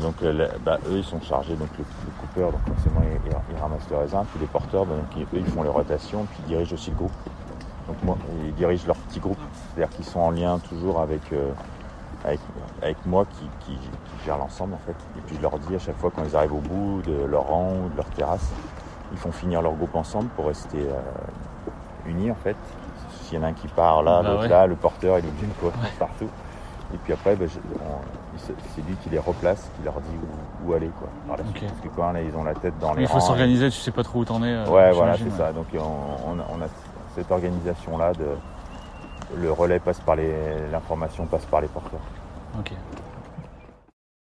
Donc euh, bah, eux ils sont chargés, donc le, le coupeur, donc forcément ils, ils ramassent le raisin, puis les porteurs, bah, donc ils, eux ils font les rotations, puis ils dirigent aussi le groupe. Donc moi, ils dirigent leur petit groupe, c'est-à-dire qu'ils sont en lien toujours avec, euh, avec, avec moi qui, qui, qui gère l'ensemble en fait. Et puis je leur dis à chaque fois quand ils arrivent au bout de leur rang ou de leur terrasse, ils font finir leur groupe ensemble pour rester euh, unis en fait. S'il y en a un qui part là, Bah l'autre ouais. là, le porteur il est obligé de courir partout. Et puis après, bah, on- c'est lui qui les replace, qui leur dit où, où aller quoi. par la suite. Ok. Parce que quand là, ils ont la tête dans les Il faut s'organiser, tu sais pas trop où t'en es. euh, Ouais, voilà, c'est ça. Donc on, on- on a cette organisation-là de le relais passe par les, l'information passe par les porteurs. Ok.